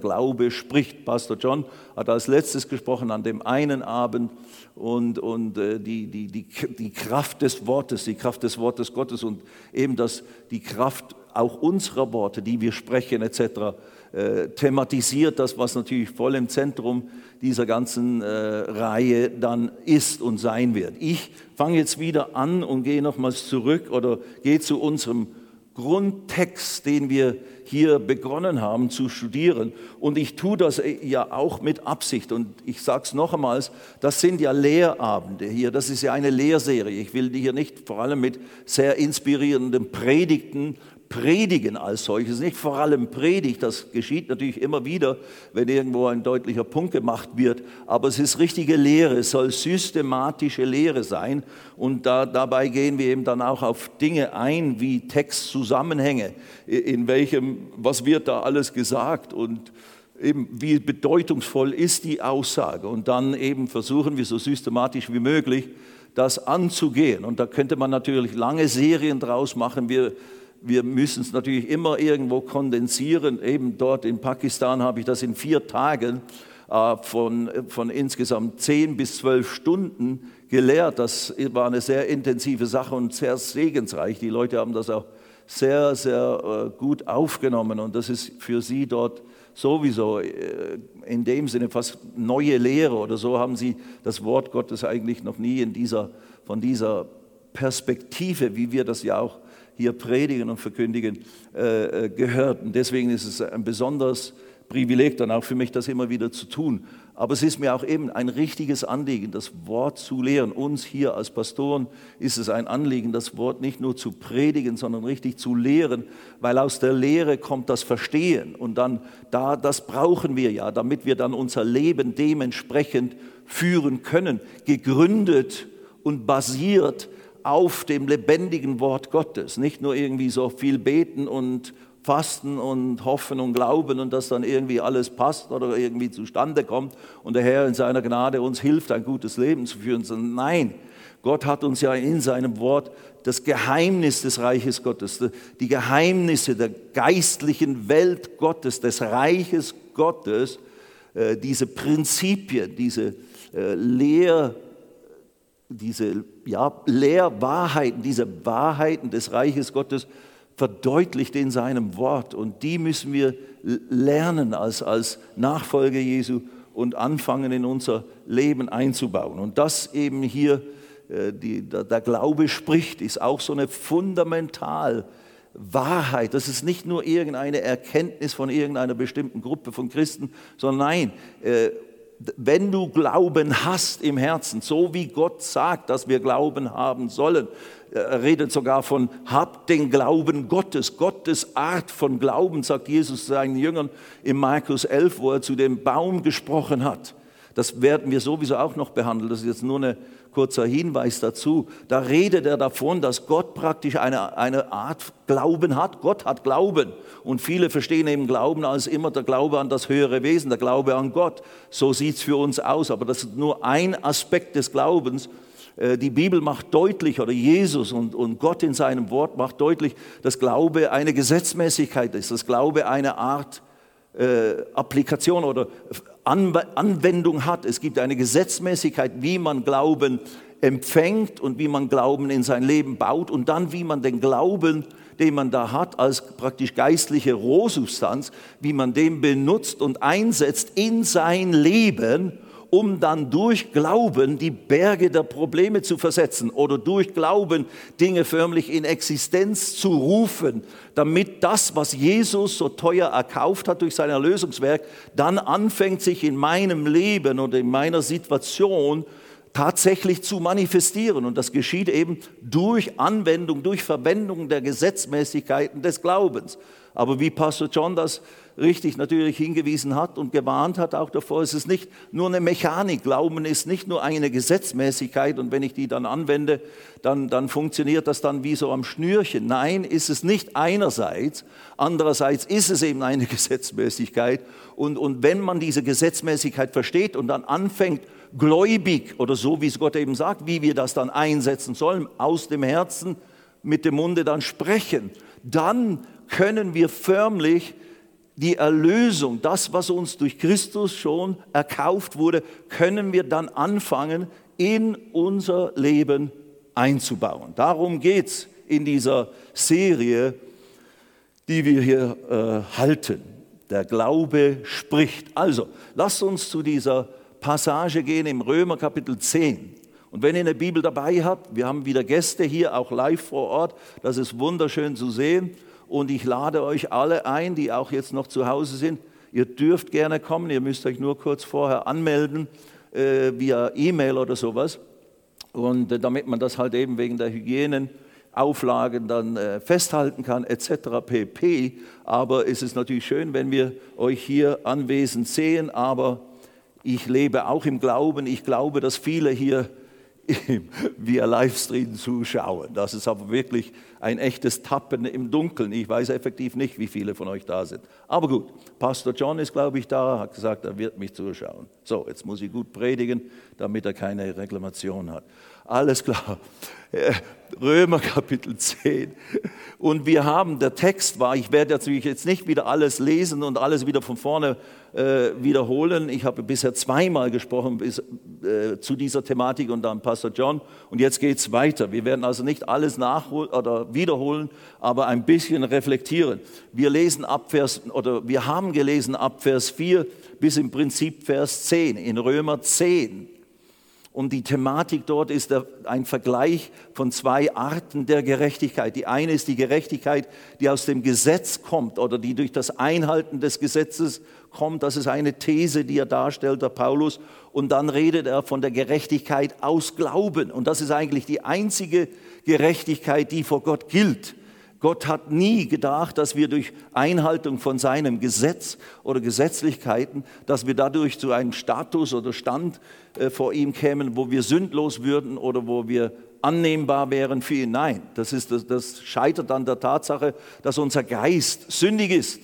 Glaube spricht. Pastor John hat als letztes gesprochen an dem einen Abend und, und äh, die, die, die, die Kraft des Wortes, die Kraft des Wortes Gottes und eben das, die Kraft auch unserer Worte, die wir sprechen etc., äh, thematisiert das, was natürlich voll im Zentrum dieser ganzen äh, Reihe dann ist und sein wird. Ich fange jetzt wieder an und gehe nochmals zurück oder gehe zu unserem Grundtext, den wir hier begonnen haben zu studieren. Und ich tue das ja auch mit Absicht. Und ich sage es noch einmal, das sind ja Lehrabende hier, das ist ja eine Lehrserie. Ich will die hier nicht vor allem mit sehr inspirierenden Predigten Predigen als solches, nicht vor allem Predigt, das geschieht natürlich immer wieder, wenn irgendwo ein deutlicher Punkt gemacht wird, aber es ist richtige Lehre, es soll systematische Lehre sein und da, dabei gehen wir eben dann auch auf Dinge ein, wie Textzusammenhänge, in welchem, was wird da alles gesagt und eben wie bedeutungsvoll ist die Aussage und dann eben versuchen wir so systematisch wie möglich das anzugehen und da könnte man natürlich lange Serien draus machen, wir wir müssen es natürlich immer irgendwo kondensieren. Eben dort in Pakistan habe ich das in vier Tagen äh, von, von insgesamt zehn bis zwölf Stunden gelehrt. Das war eine sehr intensive Sache und sehr segensreich. Die Leute haben das auch sehr, sehr äh, gut aufgenommen und das ist für sie dort sowieso äh, in dem Sinne fast neue Lehre oder so haben sie das Wort Gottes eigentlich noch nie in dieser, von dieser Perspektive, wie wir das ja auch hier predigen und verkündigen, äh, äh, gehört. Und deswegen ist es ein besonderes Privileg dann auch für mich, das immer wieder zu tun. Aber es ist mir auch eben ein richtiges Anliegen, das Wort zu lehren. Uns hier als Pastoren ist es ein Anliegen, das Wort nicht nur zu predigen, sondern richtig zu lehren, weil aus der Lehre kommt das Verstehen. Und dann, da, das brauchen wir ja, damit wir dann unser Leben dementsprechend führen können, gegründet und basiert auf dem lebendigen Wort Gottes. Nicht nur irgendwie so viel beten und fasten und hoffen und glauben und dass dann irgendwie alles passt oder irgendwie zustande kommt und der Herr in seiner Gnade uns hilft, ein gutes Leben zu führen, sondern nein, Gott hat uns ja in seinem Wort das Geheimnis des Reiches Gottes, die Geheimnisse der geistlichen Welt Gottes, des Reiches Gottes, äh, diese Prinzipien, diese äh, Lehr diese ja, Lehrwahrheiten, diese Wahrheiten des Reiches Gottes verdeutlicht in seinem Wort. Und die müssen wir lernen als, als Nachfolger Jesu und anfangen in unser Leben einzubauen. Und das eben hier, äh, die, der, der Glaube spricht, ist auch so eine fundamental Wahrheit. Das ist nicht nur irgendeine Erkenntnis von irgendeiner bestimmten Gruppe von Christen, sondern nein, äh, wenn du Glauben hast im Herzen, so wie Gott sagt, dass wir Glauben haben sollen, er redet sogar von, habt den Glauben Gottes, Gottes Art von Glauben, sagt Jesus seinen Jüngern in Markus 11, wo er zu dem Baum gesprochen hat. Das werden wir sowieso auch noch behandeln, das ist jetzt nur eine kurzer Hinweis dazu. Da redet er davon, dass Gott praktisch eine, eine Art Glauben hat. Gott hat Glauben. Und viele verstehen eben Glauben als immer der Glaube an das höhere Wesen, der Glaube an Gott. So sieht es für uns aus. Aber das ist nur ein Aspekt des Glaubens. Äh, die Bibel macht deutlich, oder Jesus und, und Gott in seinem Wort macht deutlich, dass Glaube eine Gesetzmäßigkeit ist, dass Glaube eine Art äh, Applikation oder Anwendung hat. Es gibt eine Gesetzmäßigkeit, wie man Glauben empfängt und wie man Glauben in sein Leben baut und dann, wie man den Glauben, den man da hat, als praktisch geistliche Rohsubstanz, wie man den benutzt und einsetzt in sein Leben um dann durch Glauben die Berge der Probleme zu versetzen oder durch Glauben Dinge förmlich in Existenz zu rufen, damit das, was Jesus so teuer erkauft hat durch sein Erlösungswerk, dann anfängt sich in meinem Leben oder in meiner Situation tatsächlich zu manifestieren. Und das geschieht eben durch Anwendung, durch Verwendung der Gesetzmäßigkeiten des Glaubens. Aber wie Pastor John das richtig natürlich hingewiesen hat und gewarnt hat auch davor, es ist nicht nur eine Mechanik. Glauben ist nicht nur eine Gesetzmäßigkeit und wenn ich die dann anwende, dann, dann funktioniert das dann wie so am Schnürchen. Nein, ist es nicht einerseits. Andererseits ist es eben eine Gesetzmäßigkeit. Und, und wenn man diese Gesetzmäßigkeit versteht und dann anfängt, gläubig oder so, wie es Gott eben sagt, wie wir das dann einsetzen sollen, aus dem Herzen mit dem Munde dann sprechen, dann können wir förmlich die Erlösung, das, was uns durch Christus schon erkauft wurde, können wir dann anfangen, in unser Leben einzubauen. Darum geht es in dieser Serie, die wir hier äh, halten. Der Glaube spricht. Also, lasst uns zu dieser Passage gehen im Römer Kapitel 10. Und wenn ihr eine Bibel dabei habt, wir haben wieder Gäste hier, auch live vor Ort, das ist wunderschön zu sehen. Und ich lade euch alle ein, die auch jetzt noch zu Hause sind. Ihr dürft gerne kommen, ihr müsst euch nur kurz vorher anmelden, äh, via E-Mail oder sowas. Und äh, damit man das halt eben wegen der Hygieneauflagen dann äh, festhalten kann, etc. pp. Aber es ist natürlich schön, wenn wir euch hier anwesend sehen, aber ich lebe auch im Glauben. Ich glaube, dass viele hier via Livestream zuschauen. Das ist aber wirklich ein echtes Tappen im Dunkeln. Ich weiß effektiv nicht, wie viele von euch da sind. Aber gut, Pastor John ist, glaube ich, da, hat gesagt, er wird mich zuschauen. So, jetzt muss ich gut predigen, damit er keine Reklamation hat. Alles klar. Äh, Römer Kapitel 10. Und wir haben, der Text war, ich werde natürlich jetzt nicht wieder alles lesen und alles wieder von vorne äh, wiederholen. Ich habe bisher zweimal gesprochen bis, äh, zu dieser Thematik und dann Pastor John. Und jetzt geht es weiter. Wir werden also nicht alles nachholen oder wiederholen, aber ein bisschen reflektieren. Wir lesen ab Vers, oder wir haben gelesen ab Vers 4 bis im Prinzip Vers 10 in Römer 10. Und die Thematik dort ist ein Vergleich von zwei Arten der Gerechtigkeit. Die eine ist die Gerechtigkeit, die aus dem Gesetz kommt oder die durch das Einhalten des Gesetzes kommt. Das ist eine These, die er darstellt, der Paulus. Und dann redet er von der Gerechtigkeit aus Glauben. Und das ist eigentlich die einzige Gerechtigkeit, die vor Gott gilt. Gott hat nie gedacht, dass wir durch Einhaltung von seinem Gesetz oder Gesetzlichkeiten, dass wir dadurch zu einem Status oder Stand äh, vor ihm kämen, wo wir sündlos würden oder wo wir annehmbar wären für ihn. Nein, das, ist, das, das scheitert an der Tatsache, dass unser Geist sündig ist.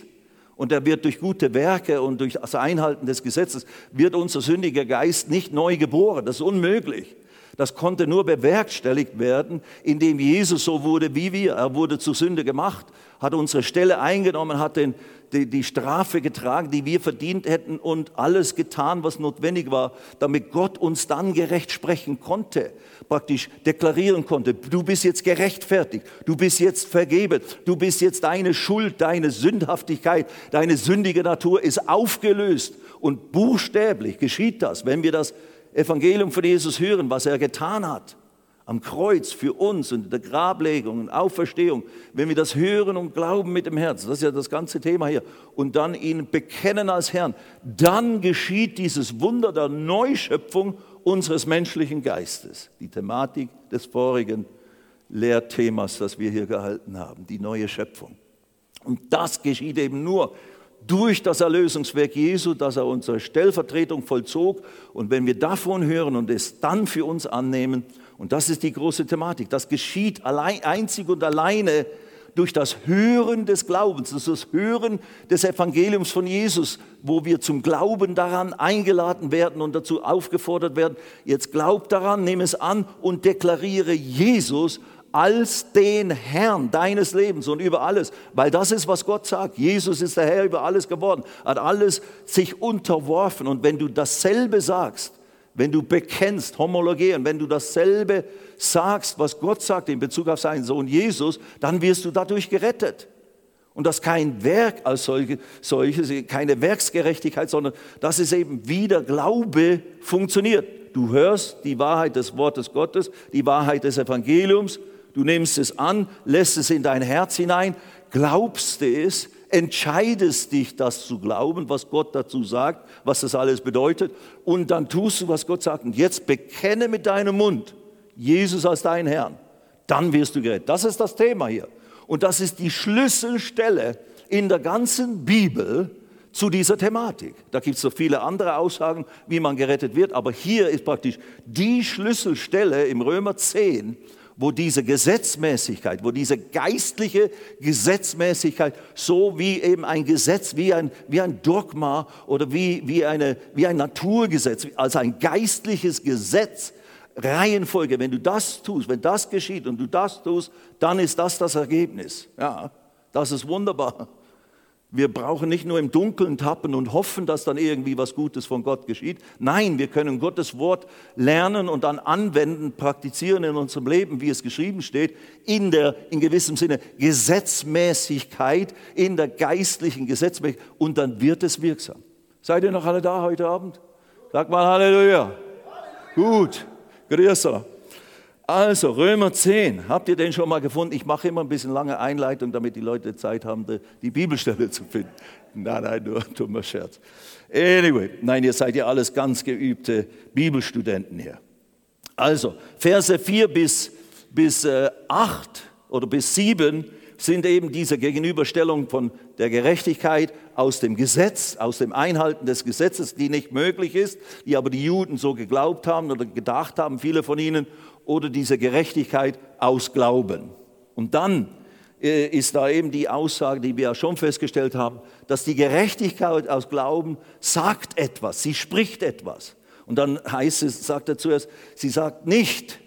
Und er wird durch gute Werke und durch das Einhalten des Gesetzes, wird unser sündiger Geist nicht neu geboren. Das ist unmöglich. Das konnte nur bewerkstelligt werden, indem Jesus so wurde wie wir. Er wurde zur Sünde gemacht, hat unsere Stelle eingenommen, hat den, die, die Strafe getragen, die wir verdient hätten und alles getan, was notwendig war, damit Gott uns dann gerecht sprechen konnte, praktisch deklarieren konnte, du bist jetzt gerechtfertigt, du bist jetzt vergeben, du bist jetzt deine Schuld, deine Sündhaftigkeit, deine sündige Natur ist aufgelöst. Und buchstäblich geschieht das, wenn wir das Evangelium von Jesus hören, was er getan hat am Kreuz für uns und der Grablegung und Auferstehung, wenn wir das hören und glauben mit dem Herzen, das ist ja das ganze Thema hier, und dann ihn bekennen als Herrn, dann geschieht dieses Wunder der Neuschöpfung unseres menschlichen Geistes. Die Thematik des vorigen Lehrthemas, das wir hier gehalten haben, die neue Schöpfung. Und das geschieht eben nur durch das Erlösungswerk Jesu, das er unsere Stellvertretung vollzog. Und wenn wir davon hören und es dann für uns annehmen, und das ist die große Thematik, das geschieht allein, einzig und alleine durch das Hören des Glaubens, das ist das Hören des Evangeliums von Jesus, wo wir zum Glauben daran eingeladen werden und dazu aufgefordert werden, jetzt glaub daran, nimm es an und deklariere Jesus als den Herrn deines Lebens und über alles, weil das ist, was Gott sagt. Jesus ist der Herr über alles geworden, hat alles sich unterworfen. Und wenn du dasselbe sagst, wenn du bekennst, homologieren, wenn du dasselbe sagst, was Gott sagt in Bezug auf seinen Sohn Jesus, dann wirst du dadurch gerettet. Und das kein Werk als solche, solches, keine Werksgerechtigkeit, sondern das ist eben, wie der Glaube funktioniert. Du hörst die Wahrheit des Wortes Gottes, die Wahrheit des Evangeliums Du nimmst es an, lässt es in dein Herz hinein, glaubst es, entscheidest dich, das zu glauben, was Gott dazu sagt, was das alles bedeutet, und dann tust du, was Gott sagt. Und jetzt bekenne mit deinem Mund Jesus als deinen Herrn. Dann wirst du gerettet. Das ist das Thema hier. Und das ist die Schlüsselstelle in der ganzen Bibel zu dieser Thematik. Da gibt es so viele andere Aussagen, wie man gerettet wird, aber hier ist praktisch die Schlüsselstelle im Römer 10, wo diese Gesetzmäßigkeit, wo diese geistliche Gesetzmäßigkeit, so wie eben ein Gesetz, wie ein, wie ein Dogma oder wie, wie, eine, wie ein Naturgesetz, als ein geistliches Gesetz, Reihenfolge, wenn du das tust, wenn das geschieht und du das tust, dann ist das das Ergebnis. Ja, das ist wunderbar. Wir brauchen nicht nur im Dunkeln tappen und hoffen, dass dann irgendwie was Gutes von Gott geschieht. Nein, wir können Gottes Wort lernen und dann anwenden, praktizieren in unserem Leben, wie es geschrieben steht, in der, in gewissem Sinne, Gesetzmäßigkeit, in der geistlichen Gesetzmäßigkeit und dann wird es wirksam. Seid ihr noch alle da heute Abend? Sag mal Halleluja. Gut, grüßer. Also Römer 10, habt ihr den schon mal gefunden? Ich mache immer ein bisschen lange Einleitung, damit die Leute Zeit haben, die Bibelstelle zu finden. Nein, nein, nur ein dummer Scherz. Anyway, nein, ihr seid ja alles ganz geübte Bibelstudenten hier. Also, Verse 4 bis, bis äh, 8 oder bis 7 sind eben diese Gegenüberstellung von der Gerechtigkeit aus dem Gesetz, aus dem Einhalten des Gesetzes, die nicht möglich ist, die aber die Juden so geglaubt haben oder gedacht haben, viele von ihnen, oder diese Gerechtigkeit aus Glauben. Und dann äh, ist da eben die Aussage, die wir ja schon festgestellt haben, dass die Gerechtigkeit aus Glauben sagt etwas, sie spricht etwas. Und dann heißt es, sagt er zuerst, sie sagt nicht,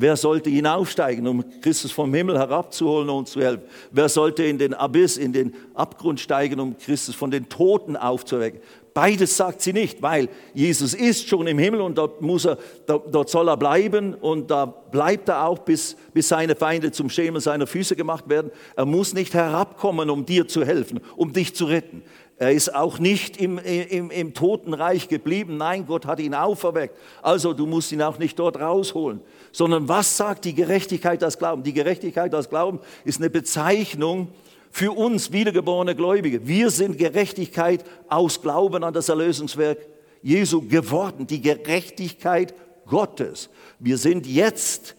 Wer sollte hinaufsteigen, um Christus vom Himmel herabzuholen und uns zu helfen? Wer sollte in den Abyss, in den Abgrund steigen, um Christus von den Toten aufzuwecken? Beides sagt sie nicht, weil Jesus ist schon im Himmel und dort, muss er, dort soll er bleiben und da bleibt er auch, bis, bis seine Feinde zum Schemel seiner Füße gemacht werden. Er muss nicht herabkommen, um dir zu helfen, um dich zu retten. Er ist auch nicht im, im, im Totenreich geblieben. Nein, Gott hat ihn auferweckt. Also du musst ihn auch nicht dort rausholen. Sondern was sagt die Gerechtigkeit als Glauben? Die Gerechtigkeit als Glauben ist eine Bezeichnung für uns wiedergeborene Gläubige. Wir sind Gerechtigkeit aus Glauben an das Erlösungswerk Jesu geworden. Die Gerechtigkeit Gottes. Wir sind jetzt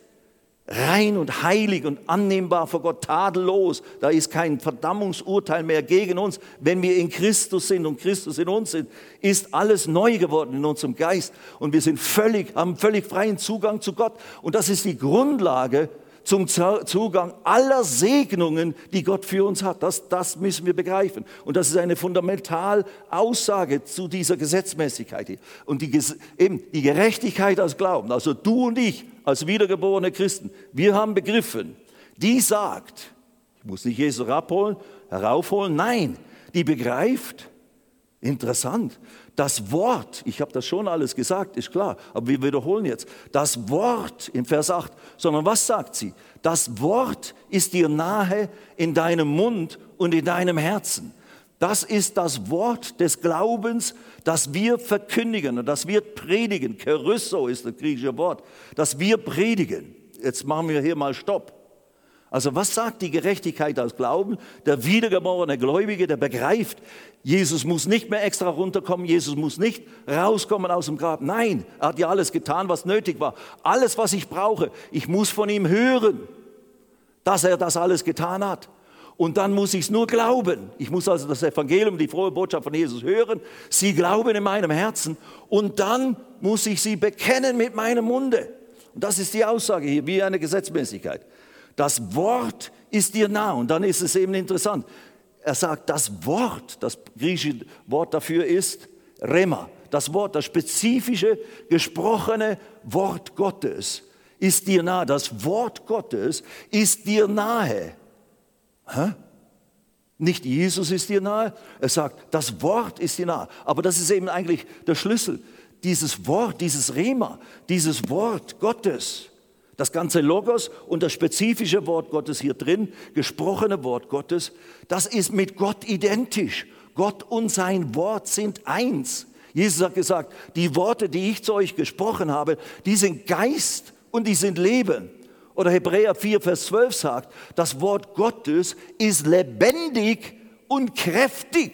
rein und heilig und annehmbar vor Gott, tadellos. Da ist kein Verdammungsurteil mehr gegen uns. Wenn wir in Christus sind und Christus in uns sind, ist alles neu geworden in unserem Geist und wir sind völlig, haben völlig freien Zugang zu Gott. Und das ist die Grundlage zum Zugang aller Segnungen, die Gott für uns hat. Das, das müssen wir begreifen. Und das ist eine fundamentale Aussage zu dieser Gesetzmäßigkeit hier. Und die, eben die Gerechtigkeit als Glauben, also du und ich als wiedergeborene Christen, wir haben begriffen, die sagt, ich muss nicht Jesus abholen, heraufholen, nein, die begreift, interessant, das Wort, ich habe das schon alles gesagt, ist klar, aber wir wiederholen jetzt, das Wort im Vers 8, sondern was sagt sie? Das Wort ist dir nahe in deinem Mund und in deinem Herzen. Das ist das Wort des Glaubens, das wir verkündigen und das wir predigen. Kerysso ist das griechische Wort, das wir predigen. Jetzt machen wir hier mal Stopp. Also was sagt die Gerechtigkeit aus Glauben? Der wiedergeborene Gläubige, der begreift, Jesus muss nicht mehr extra runterkommen, Jesus muss nicht rauskommen aus dem Grab. Nein, er hat ja alles getan, was nötig war. Alles, was ich brauche, ich muss von ihm hören, dass er das alles getan hat. Und dann muss ich es nur glauben. Ich muss also das Evangelium, die frohe Botschaft von Jesus hören. Sie glauben in meinem Herzen. Und dann muss ich sie bekennen mit meinem Munde. Und das ist die Aussage hier, wie eine Gesetzmäßigkeit. Das Wort ist dir nah. Und dann ist es eben interessant. Er sagt, das Wort, das griechische Wort dafür ist Rema. Das Wort, das spezifische, gesprochene Wort Gottes ist dir nahe. Das Wort Gottes ist dir nahe. Hä? Nicht Jesus ist dir nahe, er sagt, das Wort ist dir nahe. Aber das ist eben eigentlich der Schlüssel. Dieses Wort, dieses Rema, dieses Wort Gottes das ganze Logos und das spezifische Wort Gottes hier drin, gesprochene Wort Gottes, das ist mit Gott identisch. Gott und sein Wort sind eins. Jesus hat gesagt, die Worte, die ich zu euch gesprochen habe, die sind Geist und die sind Leben. Oder Hebräer 4, Vers 12 sagt, das Wort Gottes ist lebendig und kräftig.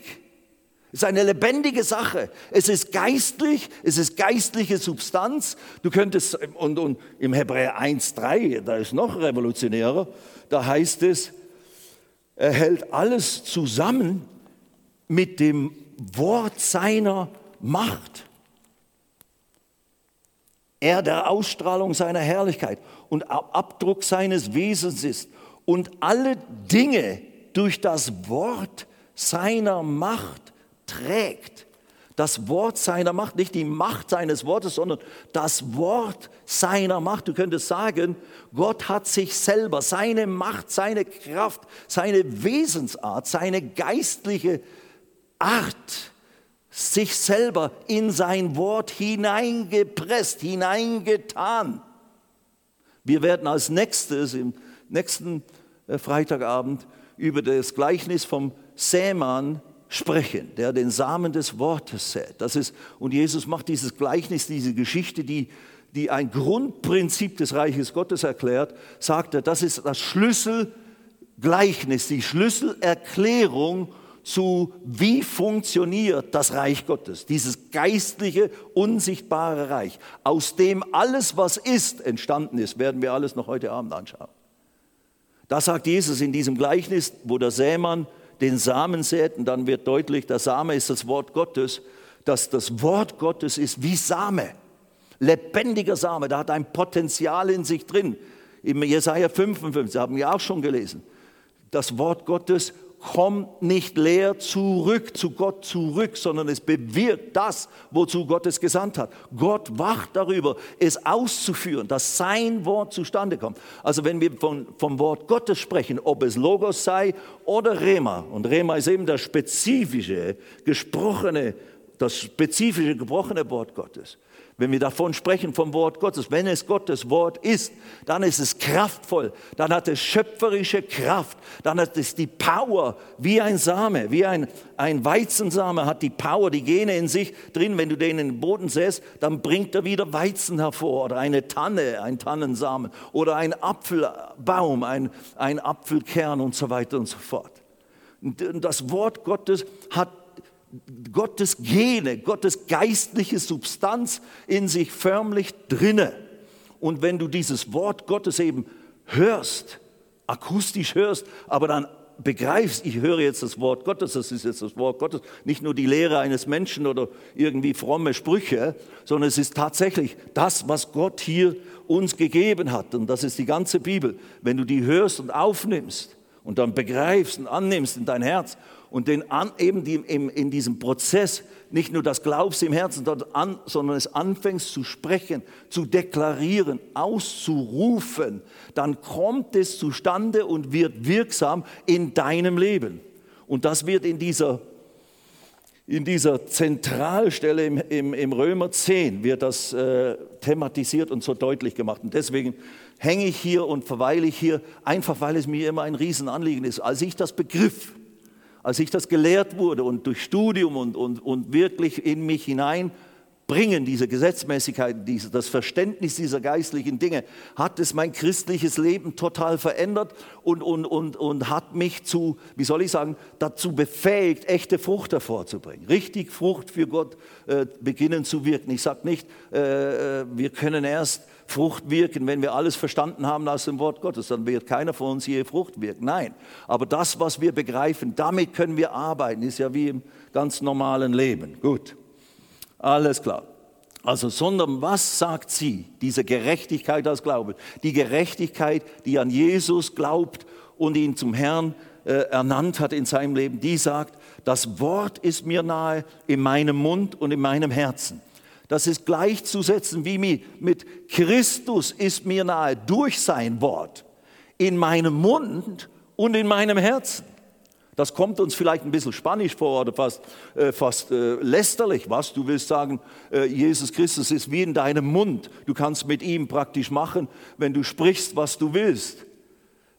Es ist eine lebendige Sache. Es ist geistlich, es ist geistliche Substanz. Du könntest, und, und im Hebräer 1,3, da ist noch revolutionärer, da heißt es, er hält alles zusammen mit dem Wort seiner Macht. Er der Ausstrahlung seiner Herrlichkeit und Abdruck seines Wesens ist und alle Dinge durch das Wort seiner Macht trägt. Das Wort seiner Macht, nicht die Macht seines Wortes, sondern das Wort seiner Macht. Du könntest sagen, Gott hat sich selber, seine Macht, seine Kraft, seine Wesensart, seine geistliche Art, sich selber in sein Wort hineingepresst, hineingetan. Wir werden als nächstes im nächsten äh, Freitagabend über das Gleichnis vom Sämann sprechen, der den Samen des Wortes sät. Das ist, und Jesus macht dieses Gleichnis, diese Geschichte, die, die ein Grundprinzip des Reiches Gottes erklärt, sagt er, das ist das Schlüsselgleichnis, die Schlüsselerklärung zu, wie funktioniert das Reich Gottes, dieses geistliche, unsichtbare Reich, aus dem alles, was ist, entstanden ist, werden wir alles noch heute Abend anschauen. Da sagt Jesus in diesem Gleichnis, wo der Sämann den Samen sät, und dann wird deutlich, der Same ist das Wort Gottes, dass das Wort Gottes ist wie Same, lebendiger Same, da hat ein Potenzial in sich drin. Im Jesaja 55 haben wir auch schon gelesen. Das Wort Gottes kommt nicht leer zurück zu Gott zurück, sondern es bewirkt das, wozu Gott es gesandt hat. Gott wacht darüber, es auszuführen, dass sein Wort zustande kommt. Also wenn wir von, vom Wort Gottes sprechen, ob es Logos sei oder Rema, und Rema ist eben das spezifische, gesprochene, das spezifische, gebrochene Wort Gottes, wenn wir davon sprechen, vom Wort Gottes, wenn es Gottes Wort ist, dann ist es kraftvoll, dann hat es schöpferische Kraft, dann hat es die Power wie ein Same, wie ein, ein Weizensame hat die Power, die Gene in sich drin. Wenn du den in den Boden säst, dann bringt er wieder Weizen hervor oder eine Tanne, ein Tannensamen oder ein Apfelbaum, ein, ein Apfelkern und so weiter und so fort. Das Wort Gottes hat Gottes Gene, Gottes geistliche Substanz in sich förmlich drinne. Und wenn du dieses Wort Gottes eben hörst, akustisch hörst, aber dann begreifst, ich höre jetzt das Wort Gottes, das ist jetzt das Wort Gottes, nicht nur die Lehre eines Menschen oder irgendwie fromme Sprüche, sondern es ist tatsächlich das, was Gott hier uns gegeben hat. Und das ist die ganze Bibel. Wenn du die hörst und aufnimmst und dann begreifst und annimmst in dein Herz und den an, eben die, im, in diesem Prozess nicht nur das glaubst im Herzen, an, sondern es anfängst zu sprechen, zu deklarieren, auszurufen, dann kommt es zustande und wird wirksam in deinem Leben. Und das wird in dieser, in dieser Zentralstelle im, im, im Römer 10 wird das äh, thematisiert und so deutlich gemacht. Und deswegen hänge ich hier und verweile ich hier, einfach weil es mir immer ein Riesenanliegen ist. Als ich das begriff, als ich das gelehrt wurde und durch Studium und, und, und wirklich in mich hineinbringen, diese Gesetzmäßigkeit, diese, das Verständnis dieser geistlichen Dinge, hat es mein christliches Leben total verändert und, und, und, und hat mich zu, wie soll ich sagen, dazu befähigt, echte Frucht hervorzubringen. Richtig Frucht für Gott äh, beginnen zu wirken. Ich sage nicht, äh, äh wir können erst Frucht wirken, wenn wir alles verstanden haben aus dem Wort Gottes, dann wird keiner von uns je Frucht wirken. Nein, aber das, was wir begreifen, damit können wir arbeiten, ist ja wie im ganz normalen Leben. Gut, alles klar. Also, sondern was sagt sie, diese Gerechtigkeit als Glaube? Die Gerechtigkeit, die an Jesus glaubt und ihn zum Herrn äh, ernannt hat in seinem Leben, die sagt, das Wort ist mir nahe in meinem Mund und in meinem Herzen. Das ist gleichzusetzen wie mit Christus ist mir nahe durch sein Wort in meinem Mund und in meinem Herzen. Das kommt uns vielleicht ein bisschen spanisch vor oder fast, äh, fast äh, lästerlich. Was? Du willst sagen, äh, Jesus Christus ist wie in deinem Mund. Du kannst mit ihm praktisch machen, wenn du sprichst, was du willst.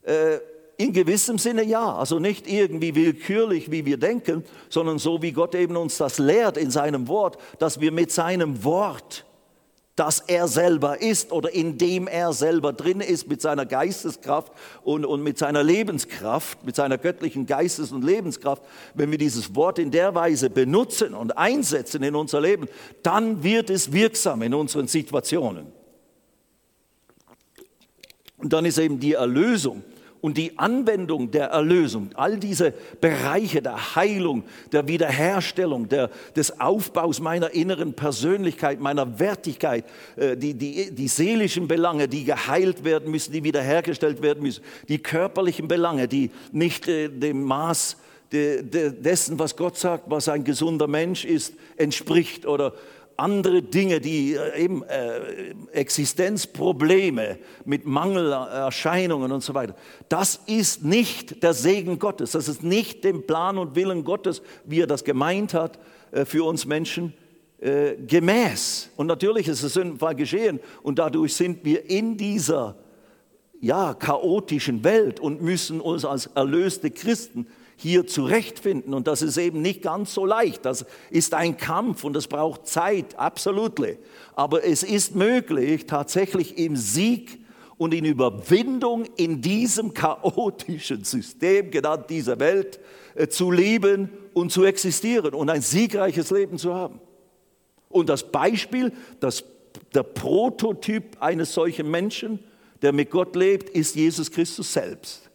Äh, in gewissem Sinne ja, also nicht irgendwie willkürlich, wie wir denken, sondern so wie Gott eben uns das lehrt in seinem Wort, dass wir mit seinem Wort, das er selber ist oder in dem er selber drin ist, mit seiner Geisteskraft und, und mit seiner Lebenskraft, mit seiner göttlichen Geistes- und Lebenskraft, wenn wir dieses Wort in der Weise benutzen und einsetzen in unser Leben, dann wird es wirksam in unseren Situationen. Und dann ist eben die Erlösung und die Anwendung der Erlösung, all diese Bereiche der Heilung, der Wiederherstellung, der, des Aufbaus meiner inneren Persönlichkeit, meiner Wertigkeit, äh, die, die, die seelischen Belange, die geheilt werden müssen, die wiederhergestellt werden müssen, die körperlichen Belange, die nicht äh, dem Maß dessen, was Gott sagt, was ein gesunder Mensch ist, entspricht oder andere Dinge, die äh, eben äh, Existenzprobleme mit Mangelerscheinungen und so weiter. Das ist nicht der Segen Gottes. Das ist nicht dem Plan und Willen Gottes, wie er das gemeint hat äh, für uns Menschen äh, gemäß. Und natürlich ist es Sündenfall geschehen und dadurch sind wir in dieser ja, chaotischen Welt und müssen uns als erlöste Christen hier zurechtfinden. Und das ist eben nicht ganz so leicht. Das ist ein Kampf und es braucht Zeit, absolut. Aber es ist möglich, tatsächlich im Sieg und in Überwindung in diesem chaotischen System, genannt dieser Welt, äh, zu leben und zu existieren und ein siegreiches Leben zu haben. Und das Beispiel, das, der Prototyp eines solchen Menschen, der mit Gott lebt, ist Jesus Christus selbst.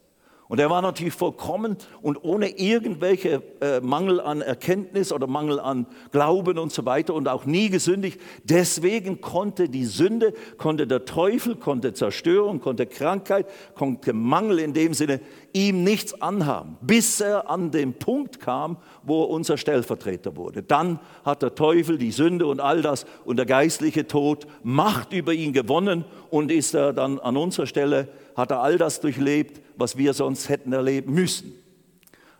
Und er war natürlich vollkommen und ohne irgendwelche äh, Mangel an Erkenntnis oder Mangel an Glauben und so weiter und auch nie gesündigt. Deswegen konnte die Sünde, konnte der Teufel, konnte Zerstörung, konnte Krankheit, konnte Mangel in dem Sinne ihm nichts anhaben, bis er an den Punkt kam, wo er unser Stellvertreter wurde. Dann hat der Teufel die Sünde und all das und der geistliche Tod Macht über ihn gewonnen und ist er dann an unserer Stelle, hat er all das durchlebt, was wir sonst hätten erleben müssen.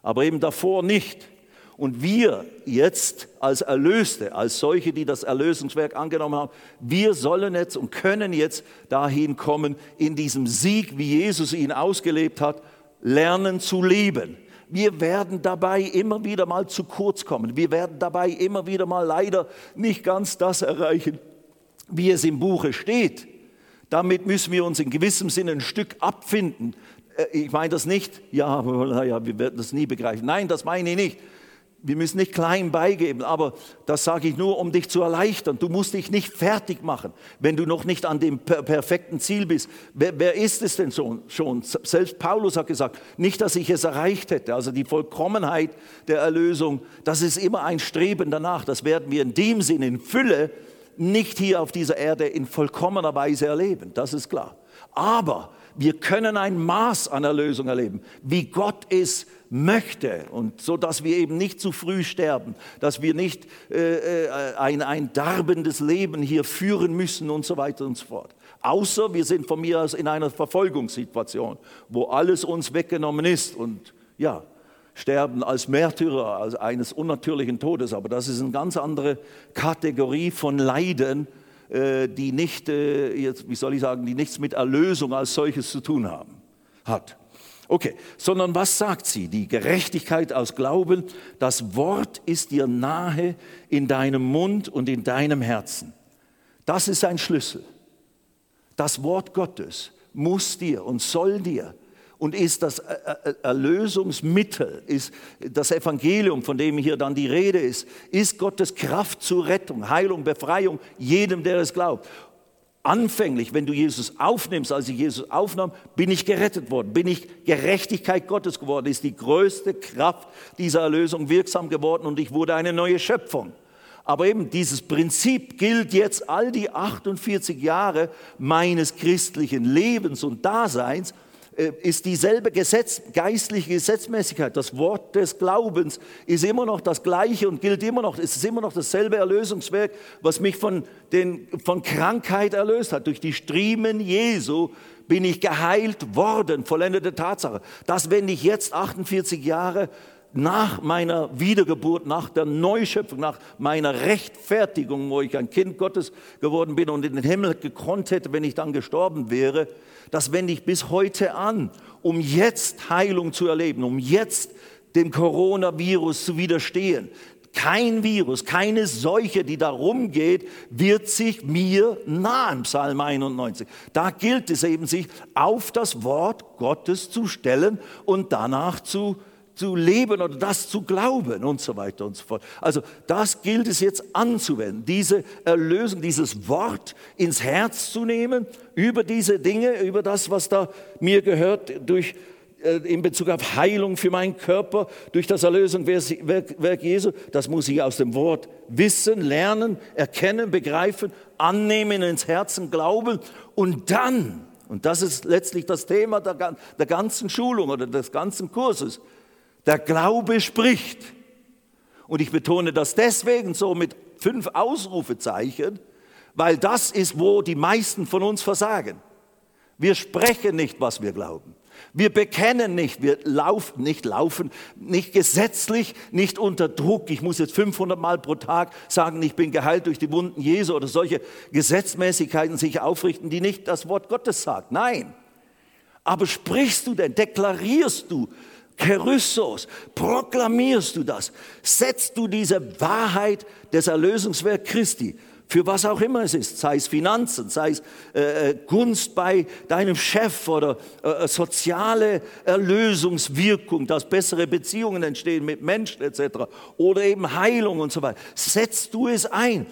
Aber eben davor nicht. Und wir jetzt als Erlöste, als solche, die das Erlösungswerk angenommen haben, wir sollen jetzt und können jetzt dahin kommen, in diesem Sieg, wie Jesus ihn ausgelebt hat, lernen zu leben. Wir werden dabei immer wieder mal zu kurz kommen. Wir werden dabei immer wieder mal leider nicht ganz das erreichen, wie es im Buche steht. Damit müssen wir uns in gewissem Sinne ein Stück abfinden. Äh, ich meine das nicht, ja, ja, wir werden das nie begreifen. Nein, das meine ich nicht. Wir müssen nicht klein beigeben, aber das sage ich nur, um dich zu erleichtern. Du musst dich nicht fertig machen, wenn du noch nicht an dem perfekten Ziel bist. Wer, wer ist es denn schon, schon? Selbst Paulus hat gesagt, nicht, dass ich es erreicht hätte. Also die Vollkommenheit der Erlösung, das ist immer ein Streben danach. Das werden wir in dem Sinn in Fülle nicht hier auf dieser Erde in vollkommener Weise erleben. Das ist klar. Aber wir können ein Maß an Erlösung erleben, wie Gott es möchte und so, dass wir eben nicht zu früh sterben, dass wir nicht äh, äh, ein, ein darbendes Leben hier führen müssen und so weiter und so fort. Außer wir sind von mir aus in einer Verfolgungssituation, wo alles uns weggenommen ist und ja, sterben als Märtyrer, als eines unnatürlichen Todes. Aber das ist eine ganz andere Kategorie von Leiden, äh, die nicht, äh, wie soll ich sagen, die nichts mit Erlösung als solches zu tun haben, hat. Okay, sondern was sagt sie? Die Gerechtigkeit aus Glauben, das Wort ist dir nahe in deinem Mund und in deinem Herzen. Das ist ein Schlüssel. Das Wort Gottes muss dir und soll dir und ist das Erlösungsmittel, ist das Evangelium, von dem hier dann die Rede ist, ist Gottes Kraft zur Rettung, Heilung, Befreiung jedem, der es glaubt. Anfänglich, wenn du Jesus aufnimmst, als ich Jesus aufnahm, bin ich gerettet worden, bin ich Gerechtigkeit Gottes geworden, ist die größte Kraft dieser Erlösung wirksam geworden und ich wurde eine neue Schöpfung. Aber eben dieses Prinzip gilt jetzt all die 48 Jahre meines christlichen Lebens und Daseins ist dieselbe Gesetz, geistliche Gesetzmäßigkeit. Das Wort des Glaubens ist immer noch das gleiche und gilt immer noch. Es ist immer noch dasselbe Erlösungswerk, was mich von, den, von Krankheit erlöst hat. Durch die Striemen Jesu bin ich geheilt worden, vollendete Tatsache. Das wende ich jetzt 48 Jahre nach meiner Wiedergeburt, nach der Neuschöpfung, nach meiner Rechtfertigung, wo ich ein Kind Gottes geworden bin und in den Himmel gekonnt hätte, wenn ich dann gestorben wäre, das wende ich bis heute an, um jetzt Heilung zu erleben, um jetzt dem Coronavirus zu widerstehen. Kein Virus, keine Seuche, die da rumgeht, wird sich mir nahen, Psalm 91. Da gilt es eben, sich auf das Wort Gottes zu stellen und danach zu zu leben oder das zu glauben und so weiter und so fort. Also das gilt es jetzt anzuwenden, diese Erlösung, dieses Wort ins Herz zu nehmen über diese Dinge, über das, was da mir gehört, durch äh, in Bezug auf Heilung für meinen Körper, durch das Erlösungswerk Jesu. Das muss ich aus dem Wort wissen, lernen, erkennen, begreifen, annehmen, ins Herzen glauben und dann, und das ist letztlich das Thema der, der ganzen Schulung oder des ganzen Kurses, Der Glaube spricht. Und ich betone das deswegen so mit fünf Ausrufezeichen, weil das ist, wo die meisten von uns versagen. Wir sprechen nicht, was wir glauben. Wir bekennen nicht, wir laufen, nicht laufen, nicht gesetzlich, nicht unter Druck. Ich muss jetzt 500 Mal pro Tag sagen, ich bin geheilt durch die Wunden Jesu oder solche Gesetzmäßigkeiten sich aufrichten, die nicht das Wort Gottes sagt. Nein. Aber sprichst du denn, deklarierst du, Keryssos, proklamierst du das, setzt du diese Wahrheit des Erlösungswerk Christi für was auch immer es ist, sei es Finanzen, sei es äh, äh, Gunst bei deinem Chef oder äh, äh, soziale Erlösungswirkung, dass bessere Beziehungen entstehen mit Menschen etc. oder eben Heilung und so weiter. Setzt du es ein,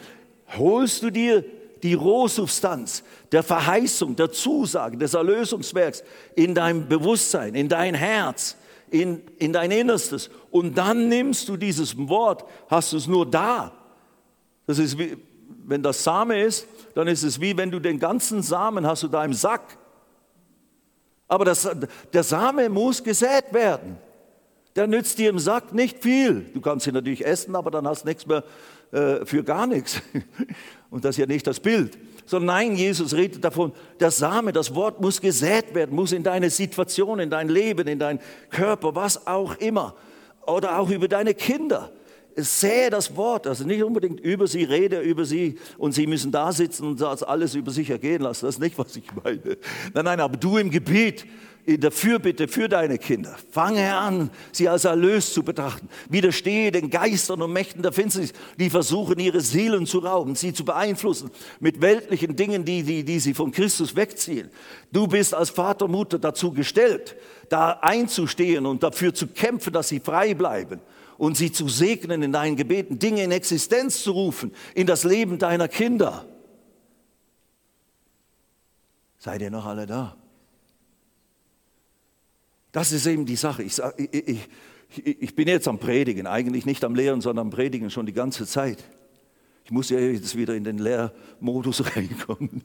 holst du dir die Rohsubstanz der Verheißung, der Zusage, des Erlösungswerks in dein Bewusstsein, in dein Herz, in, in dein Innerstes und dann nimmst du dieses Wort, hast es nur da. Das ist wie, wenn das Same ist, dann ist es wie wenn du den ganzen Samen hast du da im Sack. Aber das, der Same muss gesät werden. Der nützt dir im Sack nicht viel. Du kannst ihn natürlich essen, aber dann hast du nichts mehr äh, für gar nichts. Und das ist ja nicht das Bild. Sondern nein, Jesus redet davon, der Same, das Wort muss gesät werden, muss in deine Situation, in dein Leben, in deinen Körper, was auch immer. Oder auch über deine Kinder sähe das Wort, also nicht unbedingt über sie, rede über sie und sie müssen da sitzen und das alles über sich ergehen lassen. Das ist nicht, was ich meine. Nein, nein, aber du im Gebiet, in der Fürbitte für deine Kinder, fange an, sie als erlöst zu betrachten. Widerstehe den Geistern und Mächten der Finsternis, die versuchen, ihre Seelen zu rauben, sie zu beeinflussen mit weltlichen Dingen, die, die, die sie von Christus wegziehen. Du bist als Vater, Mutter dazu gestellt, da einzustehen und dafür zu kämpfen, dass sie frei bleiben und sie zu segnen in deinen Gebeten, Dinge in Existenz zu rufen, in das Leben deiner Kinder. Seid ihr noch alle da? Das ist eben die Sache. Ich, ich, ich, ich bin jetzt am Predigen, eigentlich nicht am Lehren, sondern am Predigen schon die ganze Zeit. Ich muss ja jetzt wieder in den Lehrmodus reinkommen.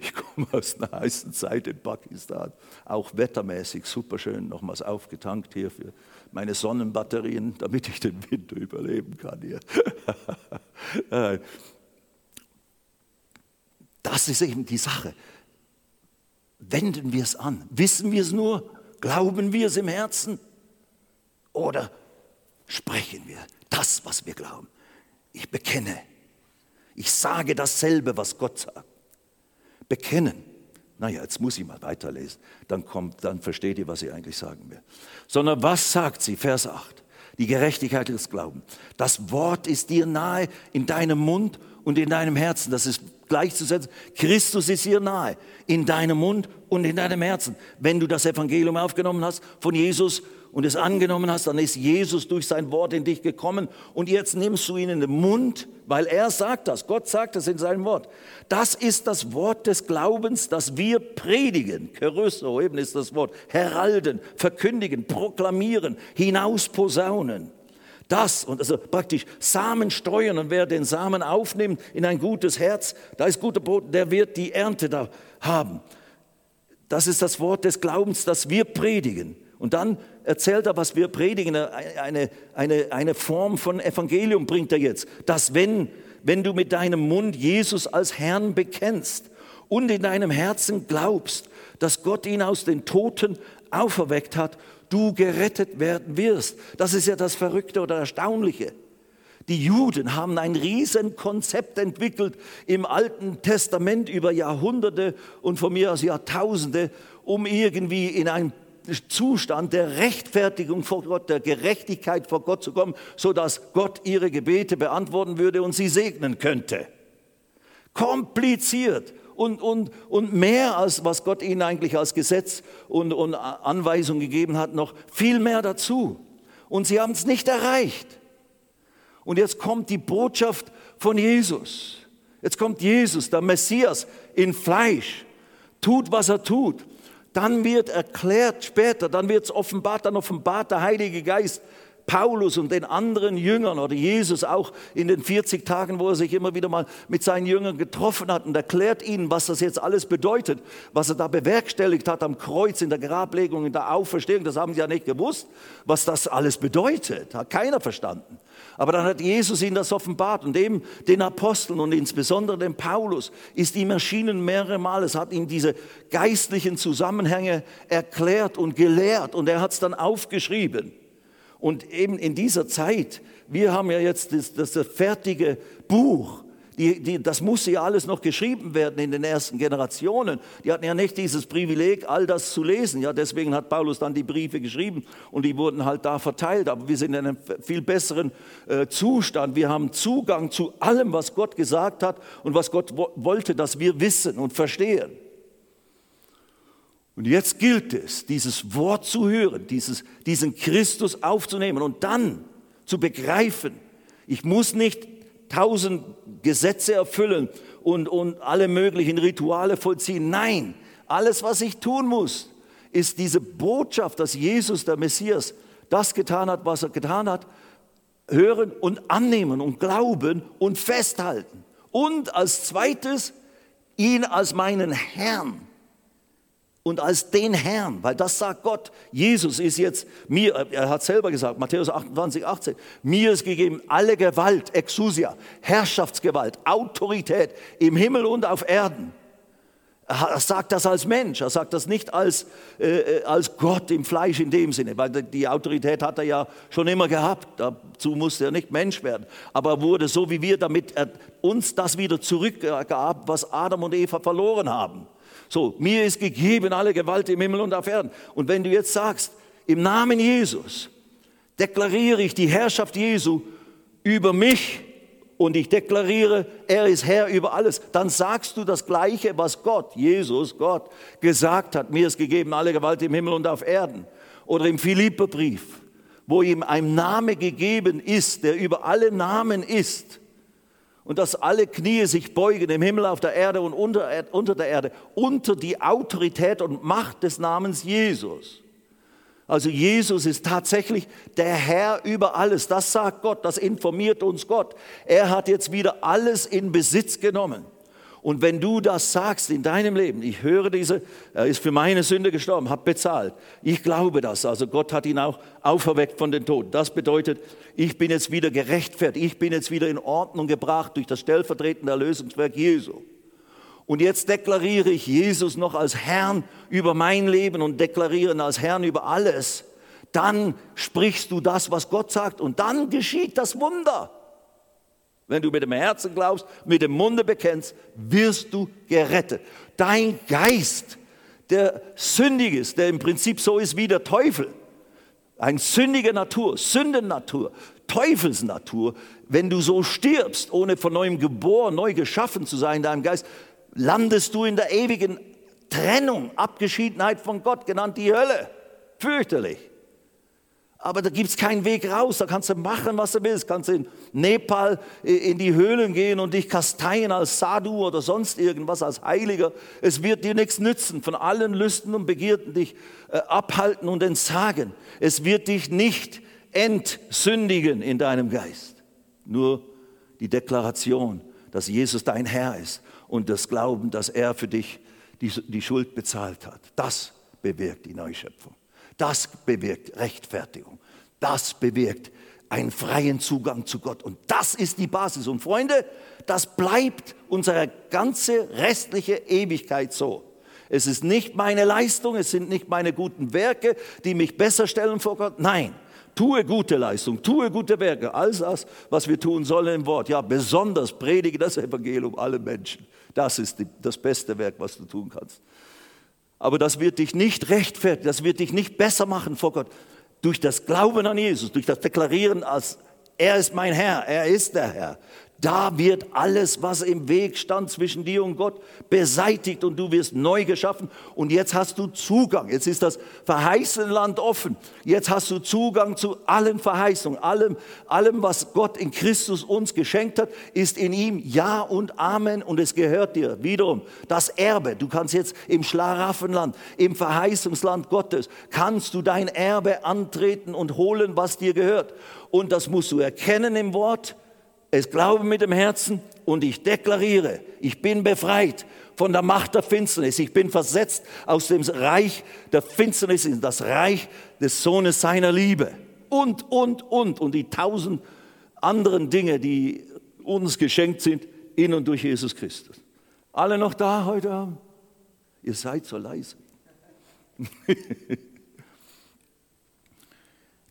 Ich komme aus einer heißen Zeit in Pakistan, auch wettermäßig super schön, nochmals aufgetankt hier für meine Sonnenbatterien, damit ich den Winter überleben kann hier. Das ist eben die Sache. Wenden wir es an? Wissen wir es nur? Glauben wir es im Herzen? Oder sprechen wir das, was wir glauben? Ich bekenne. Ich sage dasselbe, was Gott sagt. Bekennen. Naja, jetzt muss ich mal weiterlesen. Dann kommt, dann versteht ihr, was ich eigentlich sagen will. Sondern was sagt sie? Vers 8. Die Gerechtigkeit des Glaubens. Das Wort ist dir nahe in deinem Mund und in deinem Herzen. Das ist gleichzusetzen. Christus ist hier nahe in deinem Mund und in deinem Herzen. Wenn du das Evangelium aufgenommen hast von Jesus und es angenommen hast, dann ist Jesus durch sein Wort in dich gekommen und jetzt nimmst du ihn in den Mund, weil er sagt das, Gott sagt das in seinem Wort. Das ist das Wort des Glaubens, das wir predigen. Kerusso, eben ist das Wort. Heralden, verkündigen, proklamieren, hinausposaunen. Das und also praktisch Samen streuen und wer den Samen aufnimmt in ein gutes Herz, da ist guter Boden, der wird die Ernte da haben. Das ist das Wort des Glaubens, das wir predigen. Und dann erzählt er, was wir predigen, eine, eine, eine Form von Evangelium bringt er jetzt. Dass wenn, wenn du mit deinem Mund Jesus als Herrn bekennst und in deinem Herzen glaubst, dass Gott ihn aus den Toten auferweckt hat, du gerettet werden wirst. Das ist ja das Verrückte oder Erstaunliche. Die Juden haben ein Riesenkonzept entwickelt im Alten Testament über Jahrhunderte und von mir aus Jahrtausende, um irgendwie in ein Zustand der Rechtfertigung vor Gott, der Gerechtigkeit vor Gott zu kommen, sodass Gott ihre Gebete beantworten würde und sie segnen könnte. Kompliziert und, und, und mehr als was Gott ihnen eigentlich als Gesetz und, und Anweisung gegeben hat, noch viel mehr dazu. Und sie haben es nicht erreicht. Und jetzt kommt die Botschaft von Jesus. Jetzt kommt Jesus, der Messias in Fleisch, tut, was er tut. Dann wird erklärt später, dann wird es offenbart, dann offenbart der Heilige Geist Paulus und den anderen Jüngern oder Jesus auch in den 40 Tagen, wo er sich immer wieder mal mit seinen Jüngern getroffen hat und erklärt ihnen, was das jetzt alles bedeutet, was er da bewerkstelligt hat am Kreuz, in der Grablegung, in der Auferstehung. Das haben sie ja nicht gewusst, was das alles bedeutet. Hat keiner verstanden. Aber dann hat Jesus ihnen das offenbart und eben den Aposteln und insbesondere dem Paulus ist ihm erschienen mehrere Mal. Es hat ihm diese geistlichen Zusammenhänge erklärt und gelehrt und er hat es dann aufgeschrieben. Und eben in dieser Zeit, wir haben ja jetzt das, das fertige Buch, die, die, das musste ja alles noch geschrieben werden in den ersten Generationen. Die hatten ja nicht dieses Privileg, all das zu lesen. Ja, deswegen hat Paulus dann die Briefe geschrieben und die wurden halt da verteilt. Aber wir sind in einem viel besseren äh, Zustand. Wir haben Zugang zu allem, was Gott gesagt hat und was Gott wo wollte, dass wir wissen und verstehen. Und jetzt gilt es, dieses Wort zu hören, dieses, diesen Christus aufzunehmen und dann zu begreifen. Ich muss nicht tausend Gesetze erfüllen und, und alle möglichen Rituale vollziehen. Nein, alles, was ich tun muss, ist diese Botschaft, dass Jesus, der Messias, das getan hat, was er getan hat, hören und annehmen und glauben und festhalten. Und als zweites, ihn als meinen Herrn und als den Herrn, weil das sagt Gott. Jesus ist jetzt mir, er hat selber gesagt, Matthäus 28, 18, mir ist gegeben alle Gewalt, Exousia, Herrschaftsgewalt, Autorität im Himmel und auf Erden. Er sagt das als Mensch, er sagt das nicht als, äh, äh, als Gott im Fleisch in dem Sinne, weil die Autorität hat er ja schon immer gehabt, dazu musste er nicht Mensch werden. Aber er wurde so wie wir, damit er uns das wieder zurückgab, was Adam und Eva verloren haben. So, mir ist gegeben alle Gewalt im Himmel und auf Erden. Und wenn du jetzt sagst, im Namen Jesus deklariere ich die Herrschaft Jesu über mich und ich deklariere, er ist Herr über alles, dann sagst du das Gleiche, was Gott, Jesus, Gott, gesagt hat. Mir ist gegeben alle Gewalt im Himmel und auf Erden. Oder im Philipperbrief, wo ihm ein Name gegeben ist, der über alle Namen ist und dass alle Knie sich beugen im Himmel, auf der Erde und unter, unter der Erde, unter die Autorität und Macht des Namens Jesus. Also Jesus ist tatsächlich der Herr über alles. Das sagt Gott, das informiert uns Gott. Er hat jetzt wieder alles in Besitz genommen. Und wenn du das sagst in deinem Leben, ich höre diese, er ist für meine Sünde gestorben, hat bezahlt. Ich glaube das. Also Gott hat ihn auch auferweckt von den Toten. Das bedeutet, ich bin jetzt wieder gerechtfertigt. Ich bin jetzt wieder in Ordnung gebracht durch das stellvertretende Erlösungswerk Jesu. Und jetzt deklariere ich Jesus noch als Herrn über mein Leben und deklariere ihn als Herrn über alles. Dann sprichst du das, was Gott sagt und dann geschieht das Wunder. Wenn du mit dem Herzen glaubst, mit dem Munde bekennst, wirst du gerettet. Dein Geist, der sündig ist, der im Prinzip so ist wie der Teufel, eine sündige Natur, Sündennatur, Teufelsnatur, wenn du so stirbst, ohne von neuem geboren, neu geschaffen zu sein in deinem Geist, landest du in der ewigen Trennung, Abgeschiedenheit von Gott, genannt die Hölle. Fürchterlich. Aber da gibt es keinen Weg raus. Da kannst du machen, was du willst. Kannst in Nepal in die Höhlen gehen und dich kasteien als Sadhu oder sonst irgendwas, als Heiliger. Es wird dir nichts nützen. Von allen Lüsten und Begierden dich äh, abhalten und entsagen. Es wird dich nicht entsündigen in deinem Geist. Nur die Deklaration, dass Jesus dein Herr ist und das Glauben, dass er für dich die, die Schuld bezahlt hat. Das bewirkt die Neuschöpfung. Das bewirkt Rechtfertigung. Das bewirkt einen freien Zugang zu Gott. Und das ist die Basis. Und Freunde, das bleibt unsere ganze restliche Ewigkeit so. Es ist nicht meine Leistung, es sind nicht meine guten Werke, die mich besser stellen vor Gott. Nein, tue gute Leistung, tue gute Werke, alles das, was wir tun sollen im Wort. Ja, besonders predige das Evangelium allen Menschen. Das ist die, das beste Werk, was du tun kannst. Aber das wird dich nicht rechtfertigen, das wird dich nicht besser machen vor Gott. Durch das Glauben an Jesus, durch das Deklarieren als er ist mein Herr, er ist der Herr, Da wird alles, was im Weg stand zwischen dir und Gott, beseitigt und du wirst neu geschaffen. Und jetzt hast du Zugang. Jetzt ist das verheißene Land offen. Jetzt hast du Zugang zu allen Verheißungen. Allem, allem, was Gott in Christus uns geschenkt hat, ist in ihm Ja und Amen und es gehört dir. Wiederum das Erbe. Du kannst jetzt im Schlaraffenland, im Verheißungsland Gottes, kannst du dein Erbe antreten und holen, was dir gehört. Und das musst du erkennen im Wort es glaube mit dem Herzen und ich deklariere, ich bin befreit von der Macht der Finsternis. Ich bin versetzt aus dem Reich der Finsternis in das Reich des Sohnes seiner Liebe. Und, und, und. Und die tausend anderen Dinge, die uns geschenkt sind in und durch Jesus Christus. Alle noch da heute Abend? Ihr seid so leise.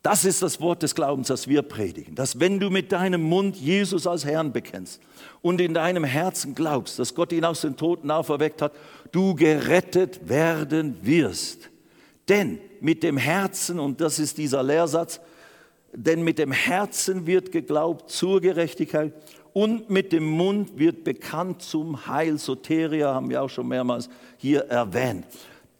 Das ist das Wort des Glaubens, das wir predigen. Dass wenn du mit deinem Mund Jesus als Herrn bekennst und in deinem Herzen glaubst, dass Gott ihn aus den Toten auferweckt hat, du gerettet werden wirst. Denn mit dem Herzen, und das ist dieser Lehrsatz, denn mit dem Herzen wird geglaubt zur Gerechtigkeit und mit dem Mund wird bekannt zum Heil. Soteria haben wir auch schon mehrmals hier erwähnt